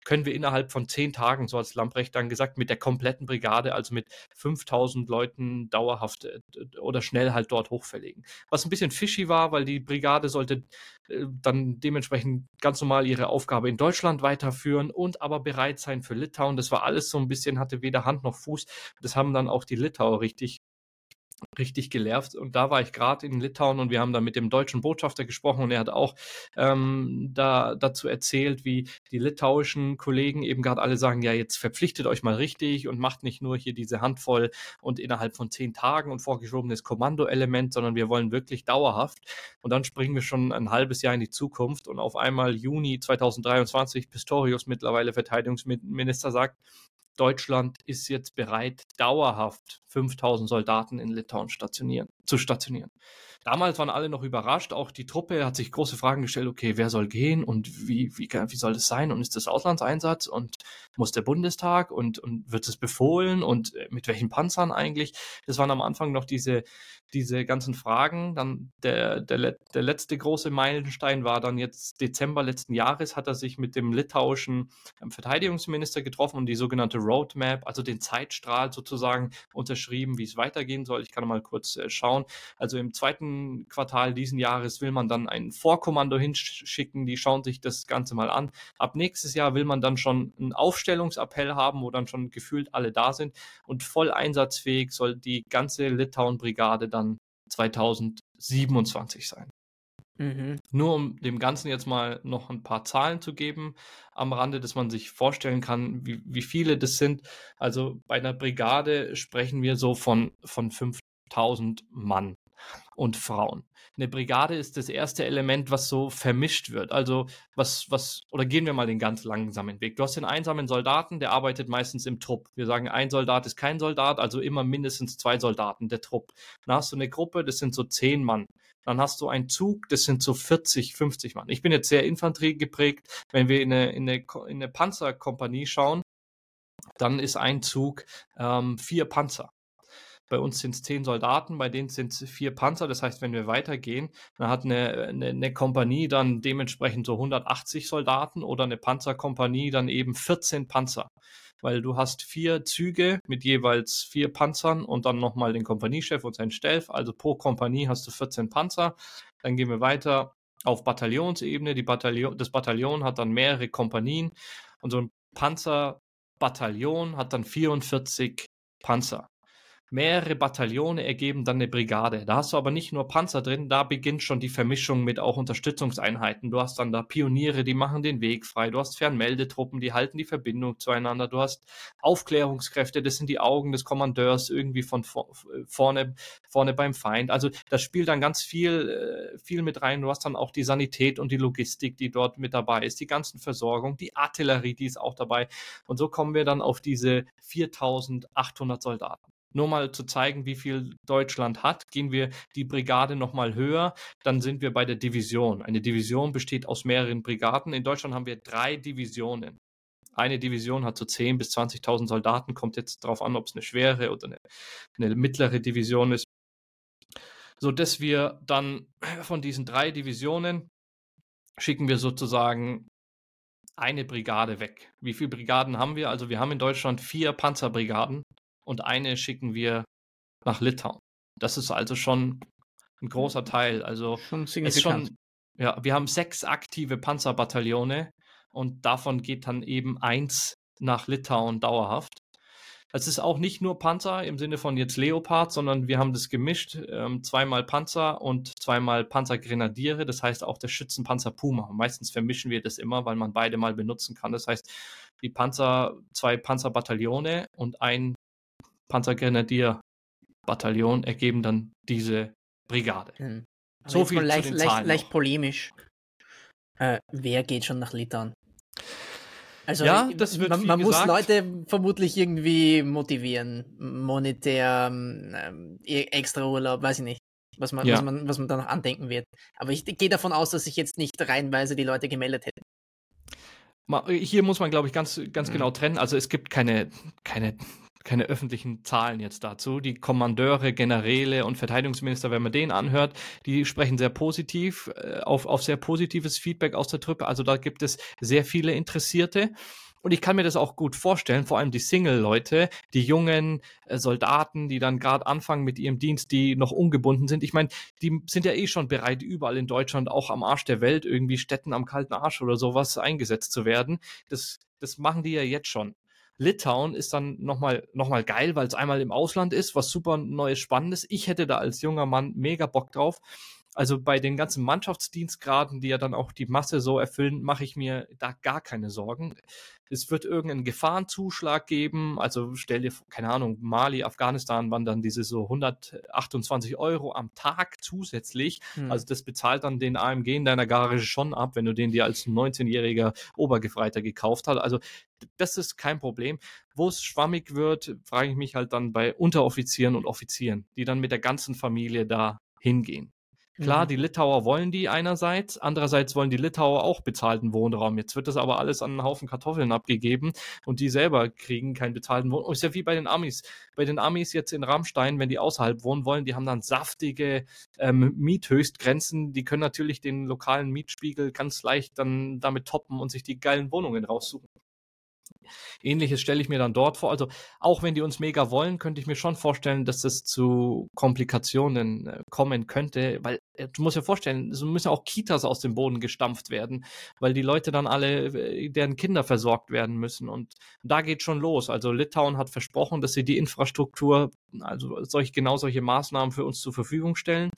können wir innerhalb von zehn Tagen, so als Lamprecht dann gesagt, mit der kompletten Brigade, also mit 5000 Leuten dauerhaft äh, oder schnell halt dort hochverlegen. Was ein bisschen fishy war, weil die Brigade sollte äh, dann dementsprechend ganz normal ihre Aufgabe in Deutschland weiterführen und aber bereit sein für Litauen. Das war alles so ein bisschen, hatte weder Hand noch Fuß. Das haben dann auch die Litauer richtig richtig gelehrt. Und da war ich gerade in Litauen und wir haben da mit dem deutschen Botschafter gesprochen und er hat auch ähm, da dazu erzählt, wie die litauischen Kollegen eben gerade alle sagen, ja, jetzt verpflichtet euch mal richtig und macht nicht nur hier diese Handvoll und innerhalb von zehn Tagen und vorgeschobenes Kommandoelement, sondern wir wollen wirklich dauerhaft. Und dann springen wir schon ein halbes Jahr in die Zukunft und auf einmal Juni 2023 Pistorius mittlerweile Verteidigungsminister sagt, Deutschland ist jetzt bereit, dauerhaft 5000 Soldaten in Litauen stationieren, zu stationieren. Damals waren alle noch überrascht, auch die Truppe hat sich große Fragen gestellt, okay, wer soll gehen und wie, wie, wie soll das sein und ist das Auslandseinsatz und muss der Bundestag und, und wird es befohlen und äh, mit welchen Panzern eigentlich? Das waren am Anfang noch diese, diese ganzen Fragen. Dann der, der, der letzte große Meilenstein war dann jetzt Dezember letzten Jahres, hat er sich mit dem litauischen ähm, Verteidigungsminister getroffen und die sogenannte Roadmap, also den Zeitstrahl sozusagen unterschrieben, wie es weitergehen soll. Ich kann mal kurz äh, schauen. Also im zweiten Quartal diesen Jahres will man dann ein Vorkommando hinschicken, die schauen sich das Ganze mal an. Ab nächstes Jahr will man dann schon einen Aufstellungsappell haben, wo dann schon gefühlt alle da sind und voll einsatzfähig soll die ganze Litauen-Brigade dann 2027 sein. Mhm. Nur um dem Ganzen jetzt mal noch ein paar Zahlen zu geben am Rande, dass man sich vorstellen kann, wie, wie viele das sind. Also bei einer Brigade sprechen wir so von, von 5000 Mann und Frauen. Eine Brigade ist das erste Element, was so vermischt wird. Also was, was, oder gehen wir mal den ganz langsamen Weg. Du hast den einsamen Soldaten, der arbeitet meistens im Trupp. Wir sagen, ein Soldat ist kein Soldat, also immer mindestens zwei Soldaten, der Trupp. Dann hast du eine Gruppe, das sind so zehn Mann. Dann hast du einen Zug, das sind so 40, 50 Mann. Ich bin jetzt sehr Infanterie geprägt. Wenn wir in eine, in eine, in eine Panzerkompanie schauen, dann ist ein Zug ähm, vier Panzer. Bei uns sind es zehn Soldaten, bei denen sind es vier Panzer. Das heißt, wenn wir weitergehen, dann hat eine, eine, eine, Kompanie dann dementsprechend so 180 Soldaten oder eine Panzerkompanie dann eben 14 Panzer. Weil du hast vier Züge mit jeweils vier Panzern und dann nochmal den Kompaniechef und seinen Stelf. Also pro Kompanie hast du 14 Panzer. Dann gehen wir weiter auf Bataillonsebene. Die Bataillon, das Bataillon hat dann mehrere Kompanien und so ein Panzerbataillon hat dann 44 Panzer. Mehrere Bataillone ergeben dann eine Brigade. Da hast du aber nicht nur Panzer drin, da beginnt schon die Vermischung mit auch Unterstützungseinheiten. Du hast dann da Pioniere, die machen den Weg frei. Du hast Fernmeldetruppen, die halten die Verbindung zueinander. Du hast Aufklärungskräfte, das sind die Augen des Kommandeurs irgendwie von vorne, vorne beim Feind. Also das spielt dann ganz viel, äh, viel mit rein. Du hast dann auch die Sanität und die Logistik, die dort mit dabei ist, die ganzen Versorgung, die Artillerie, die ist auch dabei. Und so kommen wir dann auf diese 4800 Soldaten. Nur mal zu zeigen, wie viel Deutschland hat, gehen wir die Brigade nochmal höher, dann sind wir bei der Division. Eine Division besteht aus mehreren Brigaden. In Deutschland haben wir drei Divisionen. Eine Division hat so 10.000 bis 20.000 Soldaten, kommt jetzt darauf an, ob es eine schwere oder eine, eine mittlere Division ist. So dass wir dann von diesen drei Divisionen schicken wir sozusagen eine Brigade weg. Wie viele Brigaden haben wir? Also wir haben in Deutschland vier Panzerbrigaden und eine schicken wir nach Litauen. Das ist also schon ein großer Teil. Also schon signifikant. Schon, ja, wir haben sechs aktive Panzerbataillone und davon geht dann eben eins nach Litauen dauerhaft. Es ist auch nicht nur Panzer im Sinne von jetzt Leopard, sondern wir haben das gemischt. Ähm, zweimal Panzer und zweimal Panzergrenadiere. Das heißt auch der Schützenpanzer Puma. Meistens vermischen wir das immer, weil man beide mal benutzen kann. Das heißt, die Panzer, zwei Panzerbataillone und ein Panzergrenadierbataillon ergeben dann diese Brigade. Hm. So viel leicht, zu den leicht, Zahlen leicht polemisch. Äh, wer geht schon nach Litauen? Also ja, das wird man, man muss Leute vermutlich irgendwie motivieren, monetär, ähm, e, extra Urlaub, weiß ich nicht, was man, ja. was man, was man da noch andenken wird. Aber ich gehe davon aus, dass sich jetzt nicht reihenweise die Leute gemeldet hätten. Hier muss man, glaube ich, ganz, ganz mhm. genau trennen. Also es gibt keine, keine keine öffentlichen Zahlen jetzt dazu. Die Kommandeure, Generäle und Verteidigungsminister, wenn man den anhört, die sprechen sehr positiv, äh, auf, auf sehr positives Feedback aus der Truppe. Also da gibt es sehr viele Interessierte. Und ich kann mir das auch gut vorstellen, vor allem die Single-Leute, die jungen äh, Soldaten, die dann gerade anfangen mit ihrem Dienst, die noch ungebunden sind. Ich meine, die sind ja eh schon bereit, überall in Deutschland, auch am Arsch der Welt, irgendwie Städten am kalten Arsch oder sowas eingesetzt zu werden. Das, das machen die ja jetzt schon. Litauen ist dann nochmal noch mal geil, weil es einmal im Ausland ist, was super Neues, Spannendes. Ich hätte da als junger Mann mega Bock drauf. Also bei den ganzen Mannschaftsdienstgraden, die ja dann auch die Masse so erfüllen, mache ich mir da gar keine Sorgen. Es wird irgendeinen Gefahrenzuschlag geben. Also stell dir, keine Ahnung, Mali, Afghanistan waren dann diese so 128 Euro am Tag zusätzlich. Hm. Also das bezahlt dann den AMG in deiner Garage schon ab, wenn du den dir als 19-jähriger Obergefreiter gekauft hast. Also das ist kein Problem. Wo es schwammig wird, frage ich mich halt dann bei Unteroffizieren und Offizieren, die dann mit der ganzen Familie da hingehen. Klar, mhm. die Litauer wollen die einerseits, andererseits wollen die Litauer auch bezahlten Wohnraum. Jetzt wird das aber alles an einen Haufen Kartoffeln abgegeben und die selber kriegen keinen bezahlten Wohnraum. Ist ja wie bei den Amis. Bei den Amis jetzt in Rammstein, wenn die außerhalb wohnen wollen, die haben dann saftige ähm, Miethöchstgrenzen. Die können natürlich den lokalen Mietspiegel ganz leicht dann damit toppen und sich die geilen Wohnungen raussuchen. Ähnliches stelle ich mir dann dort vor. Also auch wenn die uns mega wollen, könnte ich mir schon vorstellen, dass es zu Komplikationen äh, kommen könnte, weil äh, du musst dir vorstellen, es müssen auch Kitas aus dem Boden gestampft werden, weil die Leute dann alle, äh, deren Kinder versorgt werden müssen. Und da geht schon los. Also Litauen hat versprochen, dass sie die Infrastruktur, also solch, genau solche Maßnahmen für uns zur Verfügung stellen.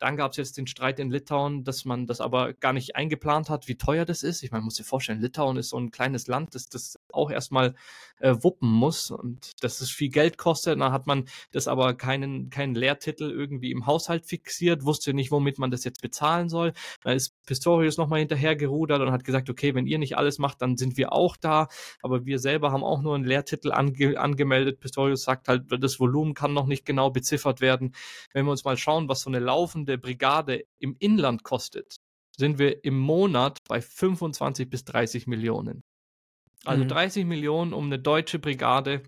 Dann gab es jetzt den Streit in Litauen, dass man das aber gar nicht eingeplant hat, wie teuer das ist. Ich meine, muss sich vorstellen, Litauen ist so ein kleines Land, das das auch erstmal äh, wuppen muss und dass es viel Geld kostet. Dann hat man das aber keinen, keinen Lehrtitel irgendwie im Haushalt fixiert, wusste nicht, womit man das jetzt bezahlen soll. Da ist Pistorius nochmal hinterhergerudert und hat gesagt, okay, wenn ihr nicht alles macht, dann sind wir auch da. Aber wir selber haben auch nur einen Lehrtitel ange angemeldet. Pistorius sagt halt, das Volumen kann noch nicht genau beziffert werden. Wenn wir uns mal schauen, was so eine laufende der Brigade im Inland kostet, sind wir im Monat bei 25 bis 30 Millionen. Also mhm. 30 Millionen, um eine deutsche Brigade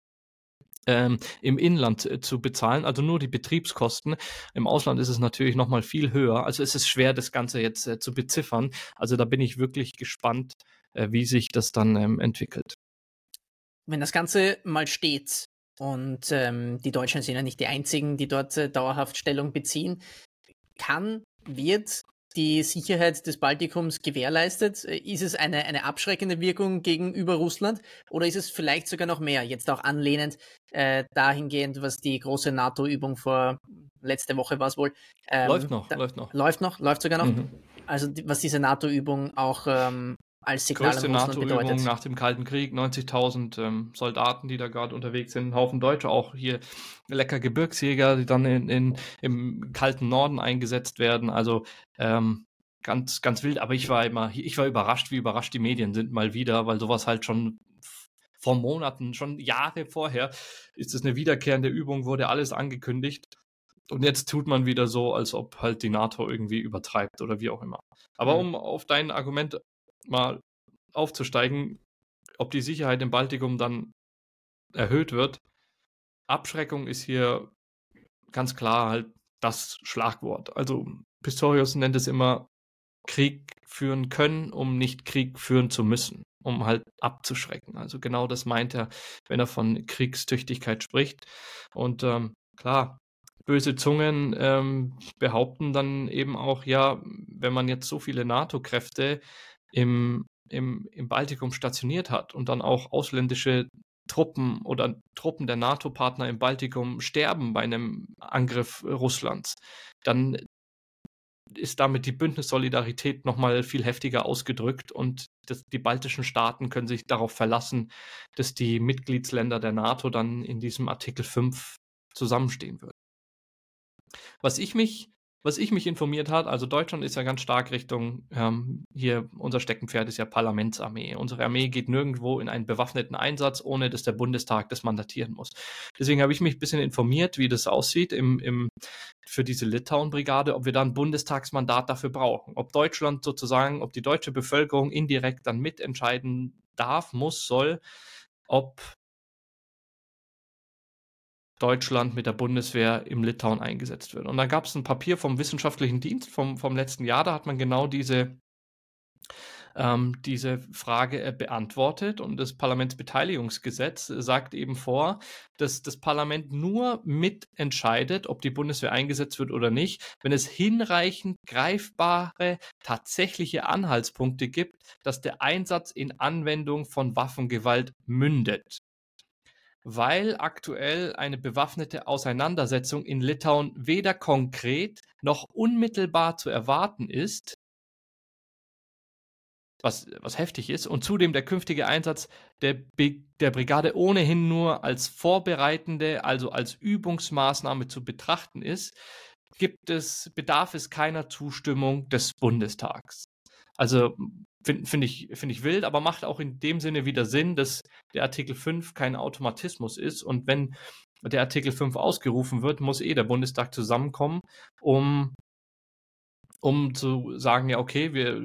ähm, im Inland äh, zu bezahlen, also nur die Betriebskosten. Im Ausland ist es natürlich nochmal viel höher. Also es ist schwer, das Ganze jetzt äh, zu beziffern. Also da bin ich wirklich gespannt, äh, wie sich das dann ähm, entwickelt. Wenn das Ganze mal steht und ähm, die Deutschen sind ja nicht die einzigen, die dort äh, dauerhaft Stellung beziehen, kann, wird die Sicherheit des Baltikums gewährleistet? Ist es eine, eine abschreckende Wirkung gegenüber Russland oder ist es vielleicht sogar noch mehr, jetzt auch anlehnend äh, dahingehend, was die große NATO-Übung vor letzte Woche war es wohl. Ähm, läuft noch, da, läuft noch. Läuft noch, läuft sogar noch. Mhm. Also was diese NATO-Übung auch ähm, als Signal Größte NATO-Übung nach dem Kalten Krieg, 90.000 ähm, Soldaten, die da gerade unterwegs sind, ein Haufen Deutsche, auch hier lecker Gebirgsjäger, die dann in, in, im kalten Norden eingesetzt werden. Also ähm, ganz, ganz wild. Aber ich war immer, ich war überrascht, wie überrascht die Medien sind mal wieder, weil sowas halt schon vor Monaten, schon Jahre vorher, ist es eine wiederkehrende Übung, wurde alles angekündigt. Und jetzt tut man wieder so, als ob halt die NATO irgendwie übertreibt oder wie auch immer. Aber um auf dein Argument mal aufzusteigen, ob die Sicherheit im Baltikum dann erhöht wird. Abschreckung ist hier ganz klar halt das Schlagwort. Also Pistorius nennt es immer Krieg führen können, um nicht Krieg führen zu müssen, um halt abzuschrecken. Also genau das meint er, wenn er von Kriegstüchtigkeit spricht. Und ähm, klar, böse Zungen ähm, behaupten dann eben auch, ja, wenn man jetzt so viele NATO-Kräfte im, im, im Baltikum stationiert hat und dann auch ausländische Truppen oder Truppen der NATO-Partner im Baltikum sterben bei einem Angriff Russlands, dann ist damit die Bündnissolidarität nochmal viel heftiger ausgedrückt und das, die baltischen Staaten können sich darauf verlassen, dass die Mitgliedsländer der NATO dann in diesem Artikel 5 zusammenstehen würden. Was ich mich was ich mich informiert hat, also Deutschland ist ja ganz stark Richtung, ähm, hier unser Steckenpferd ist ja Parlamentsarmee. Unsere Armee geht nirgendwo in einen bewaffneten Einsatz, ohne dass der Bundestag das mandatieren muss. Deswegen habe ich mich ein bisschen informiert, wie das aussieht im, im, für diese Litauen-Brigade, ob wir da ein Bundestagsmandat dafür brauchen. Ob Deutschland sozusagen, ob die deutsche Bevölkerung indirekt dann mitentscheiden darf, muss, soll, ob Deutschland mit der Bundeswehr im Litauen eingesetzt wird. Und da gab es ein Papier vom wissenschaftlichen Dienst vom, vom letzten Jahr, da hat man genau diese, ähm, diese Frage äh, beantwortet. Und das Parlamentsbeteiligungsgesetz sagt eben vor, dass das Parlament nur mitentscheidet, ob die Bundeswehr eingesetzt wird oder nicht, wenn es hinreichend greifbare, tatsächliche Anhaltspunkte gibt, dass der Einsatz in Anwendung von Waffengewalt mündet. Weil aktuell eine bewaffnete Auseinandersetzung in Litauen weder konkret noch unmittelbar zu erwarten ist, was, was heftig ist, und zudem der künftige Einsatz der, der Brigade ohnehin nur als vorbereitende, also als Übungsmaßnahme zu betrachten ist, gibt es, bedarf es keiner Zustimmung des Bundestags. Also finde find ich, find ich wild, aber macht auch in dem Sinne wieder Sinn, dass der Artikel 5 kein Automatismus ist und wenn der Artikel 5 ausgerufen wird, muss eh der Bundestag zusammenkommen, um um zu sagen, ja, okay, wir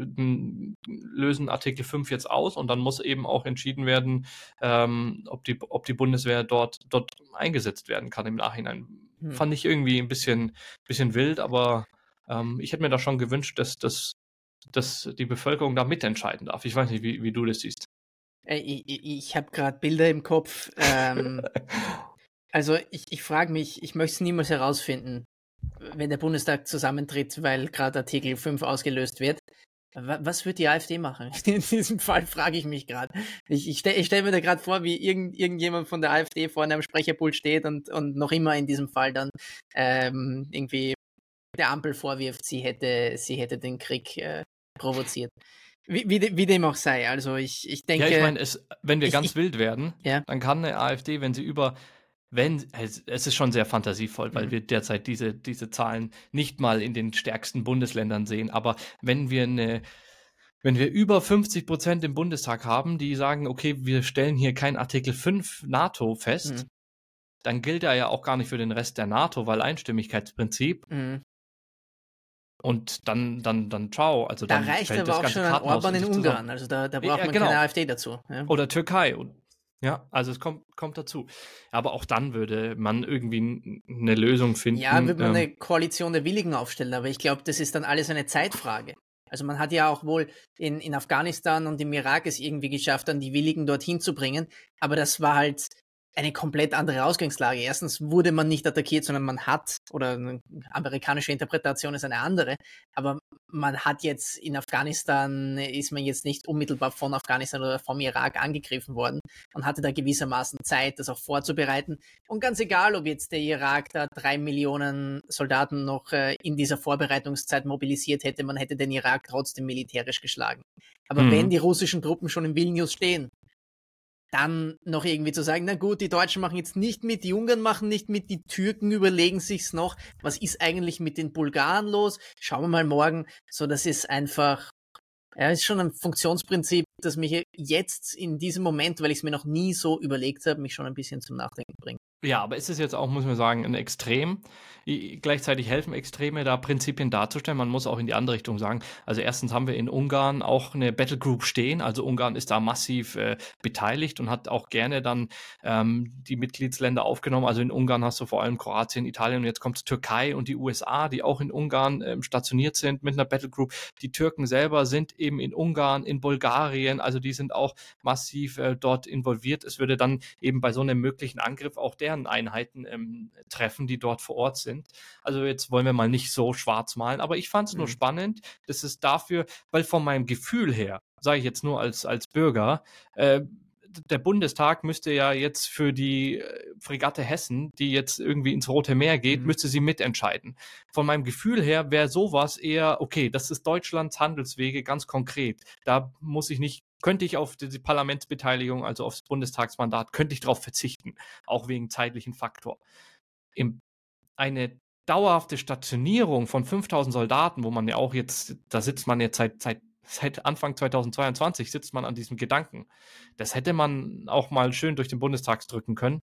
lösen Artikel 5 jetzt aus und dann muss eben auch entschieden werden, ähm, ob, die, ob die Bundeswehr dort, dort eingesetzt werden kann im Nachhinein. Hm. Fand ich irgendwie ein bisschen, bisschen wild, aber ähm, ich hätte mir da schon gewünscht, dass, dass, dass die Bevölkerung da mitentscheiden darf. Ich weiß nicht, wie, wie du das siehst. Äh, ich, ich, ich habe gerade Bilder im Kopf. Ähm, also ich, ich frage mich, ich möchte es niemals herausfinden wenn der Bundestag zusammentritt, weil gerade Artikel 5 ausgelöst wird. Was wird die AfD machen? In diesem Fall frage ich mich gerade. Ich, ich, stelle stell mir da gerade vor, wie irgend, irgendjemand von der AfD vorne am Sprecherpult steht und, und noch immer in diesem Fall dann ähm, irgendwie der Ampel vorwirft, sie hätte, sie hätte den Krieg äh, provoziert. Wie, wie, wie, dem auch sei. Also ich, ich denke. Ja, ich meine, wenn wir ich, ganz ich, wild werden, ja. dann kann eine AfD, wenn sie über wenn, es, es ist schon sehr fantasievoll, weil mhm. wir derzeit diese, diese Zahlen nicht mal in den stärksten Bundesländern sehen. Aber wenn wir eine, wenn wir über 50 Prozent im Bundestag haben, die sagen, okay, wir stellen hier kein Artikel 5 NATO fest, mhm. dann gilt er ja auch gar nicht für den Rest der NATO, weil Einstimmigkeitsprinzip. Mhm. Und dann, dann, dann ciao. Also da dann reicht aber auch schon ein Orban in Ungarn. Also da, da braucht ja, man genau. keine AfD dazu. Ja. Oder Türkei. Und ja, also es kommt, kommt dazu. Aber auch dann würde man irgendwie eine Lösung finden. Ja, würde man ähm, eine Koalition der Willigen aufstellen, aber ich glaube, das ist dann alles eine Zeitfrage. Also man hat ja auch wohl in, in Afghanistan und im Irak es irgendwie geschafft, dann die Willigen dorthin zu bringen, aber das war halt eine komplett andere Ausgangslage. Erstens wurde man nicht attackiert, sondern man hat, oder eine amerikanische Interpretation ist eine andere, aber man hat jetzt in Afghanistan, ist man jetzt nicht unmittelbar von Afghanistan oder vom Irak angegriffen worden und hatte da gewissermaßen Zeit, das auch vorzubereiten. Und ganz egal, ob jetzt der Irak da drei Millionen Soldaten noch äh, in dieser Vorbereitungszeit mobilisiert hätte, man hätte den Irak trotzdem militärisch geschlagen. Aber mhm. wenn die russischen Truppen schon in Vilnius stehen dann noch irgendwie zu sagen, na gut, die Deutschen machen jetzt nicht mit, die Ungarn machen nicht mit, die Türken überlegen sich's noch, was ist eigentlich mit den Bulgaren los? Schauen wir mal morgen. So, das ist einfach, ja, ist schon ein Funktionsprinzip, das mich jetzt in diesem Moment, weil ich es mir noch nie so überlegt habe, mich schon ein bisschen zum Nachdenken bringt. Ja, aber ist es jetzt auch, muss man sagen, ein Extrem? Gleichzeitig helfen Extreme da Prinzipien darzustellen. Man muss auch in die andere Richtung sagen. Also erstens haben wir in Ungarn auch eine Battle Group stehen. Also Ungarn ist da massiv äh, beteiligt und hat auch gerne dann ähm, die Mitgliedsländer aufgenommen. Also in Ungarn hast du vor allem Kroatien, Italien und jetzt kommt Türkei und die USA, die auch in Ungarn ähm, stationiert sind mit einer Battle Group. Die Türken selber sind eben in Ungarn, in Bulgarien, also die sind auch massiv äh, dort involviert. Es würde dann eben bei so einem möglichen Angriff auch der deren Einheiten ähm, treffen, die dort vor Ort sind. Also jetzt wollen wir mal nicht so schwarz malen, aber ich fand es mhm. nur spannend, dass es dafür, weil von meinem Gefühl her, sage ich jetzt nur als, als Bürger, äh, der Bundestag müsste ja jetzt für die äh, Fregatte Hessen, die jetzt irgendwie ins Rote Meer geht, mhm. müsste sie mitentscheiden. Von meinem Gefühl her wäre sowas eher, okay, das ist Deutschlands Handelswege ganz konkret. Da muss ich nicht könnte ich auf die Parlamentsbeteiligung, also aufs Bundestagsmandat, könnte ich darauf verzichten, auch wegen zeitlichen Faktor. Im, eine dauerhafte Stationierung von 5000 Soldaten, wo man ja auch jetzt, da sitzt man jetzt seit, seit, seit Anfang 2022, sitzt man an diesem Gedanken. Das hätte man auch mal schön durch den Bundestag drücken können.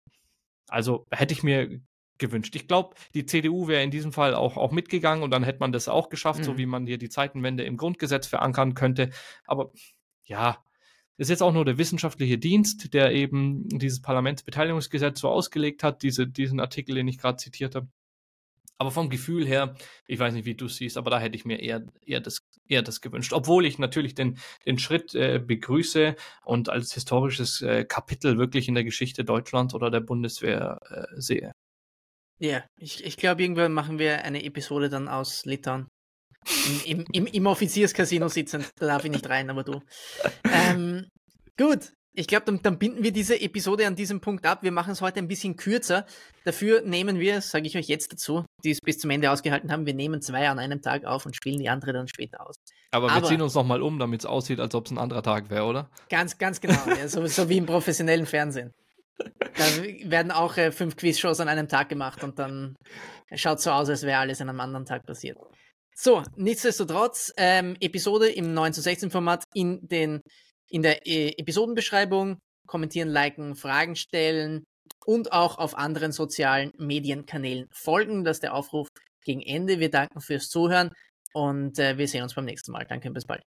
Also hätte ich mir gewünscht. Ich glaube, die CDU wäre in diesem Fall auch, auch mitgegangen und dann hätte man das auch geschafft, mhm. so wie man hier die Zeitenwende im Grundgesetz verankern könnte. Aber ja, ist jetzt auch nur der wissenschaftliche Dienst, der eben dieses Parlamentsbeteiligungsgesetz so ausgelegt hat, diese, diesen Artikel, den ich gerade zitiert habe. Aber vom Gefühl her, ich weiß nicht, wie du siehst, aber da hätte ich mir eher, eher, das, eher das gewünscht. Obwohl ich natürlich den, den Schritt äh, begrüße und als historisches äh, Kapitel wirklich in der Geschichte Deutschlands oder der Bundeswehr äh, sehe. Ja, ich, ich glaube, irgendwann machen wir eine Episode dann aus Litauen. Im, im, im Offizierscasino sitzen, da darf ich nicht rein, aber du. Ähm, gut, ich glaube, dann, dann, binden wir diese Episode an diesem Punkt ab. Wir machen es heute ein bisschen kürzer. Dafür nehmen wir, sage ich euch jetzt dazu, die es bis zum Ende ausgehalten haben, wir nehmen zwei an einem Tag auf und spielen die andere dann später aus. Aber, Aber wir ziehen uns nochmal um, damit es aussieht, als ob es ein anderer Tag wäre, oder? Ganz, ganz genau. ja, so, so, wie im professionellen Fernsehen. Da werden auch äh, fünf Quizshows an einem Tag gemacht und dann schaut so aus, als wäre alles an einem anderen Tag passiert. So, nichtsdestotrotz, ähm, Episode im 9 zu 16 Format in den in der äh, Episodenbeschreibung kommentieren, liken, Fragen stellen und auch auf anderen sozialen Medienkanälen folgen. Das ist der Aufruf gegen Ende. Wir danken fürs Zuhören und äh, wir sehen uns beim nächsten Mal. Danke bis bald.